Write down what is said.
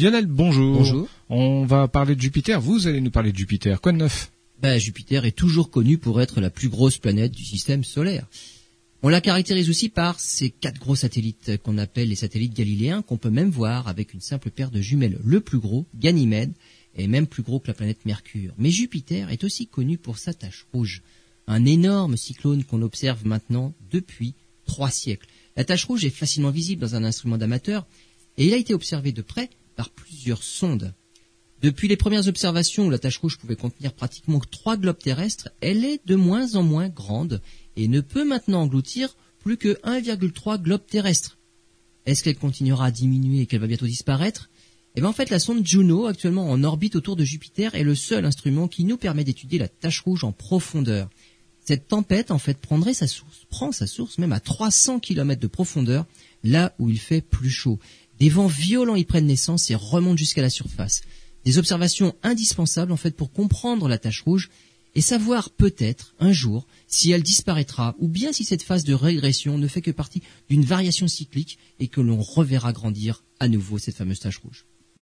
Lionel, bonjour. Bonjour. On va parler de Jupiter. Vous allez nous parler de Jupiter. Quoi de neuf? Ben, Jupiter est toujours connu pour être la plus grosse planète du système solaire. On la caractérise aussi par ces quatre gros satellites qu'on appelle les satellites galiléens, qu'on peut même voir avec une simple paire de jumelles. Le plus gros, Ganymède, est même plus gros que la planète Mercure. Mais Jupiter est aussi connu pour sa tache rouge, un énorme cyclone qu'on observe maintenant depuis trois siècles. La tache rouge est facilement visible dans un instrument d'amateur et il a été observé de près plusieurs sondes. Depuis les premières observations où la tache rouge pouvait contenir pratiquement trois globes terrestres, elle est de moins en moins grande et ne peut maintenant engloutir plus que 1,3 globes terrestres. Est-ce qu'elle continuera à diminuer et qu'elle va bientôt disparaître? Eh bien en fait la sonde Juno, actuellement en orbite autour de Jupiter, est le seul instrument qui nous permet d'étudier la tache rouge en profondeur. Cette tempête en fait prendrait sa source, prend sa source même à 300 km de profondeur, là où il fait plus chaud. Des vents violents y prennent naissance et remontent jusqu'à la surface des observations indispensables en fait pour comprendre la tache rouge et savoir peut-être un jour si elle disparaîtra ou bien si cette phase de régression ne fait que partie d'une variation cyclique et que l'on reverra grandir à nouveau cette fameuse tache rouge.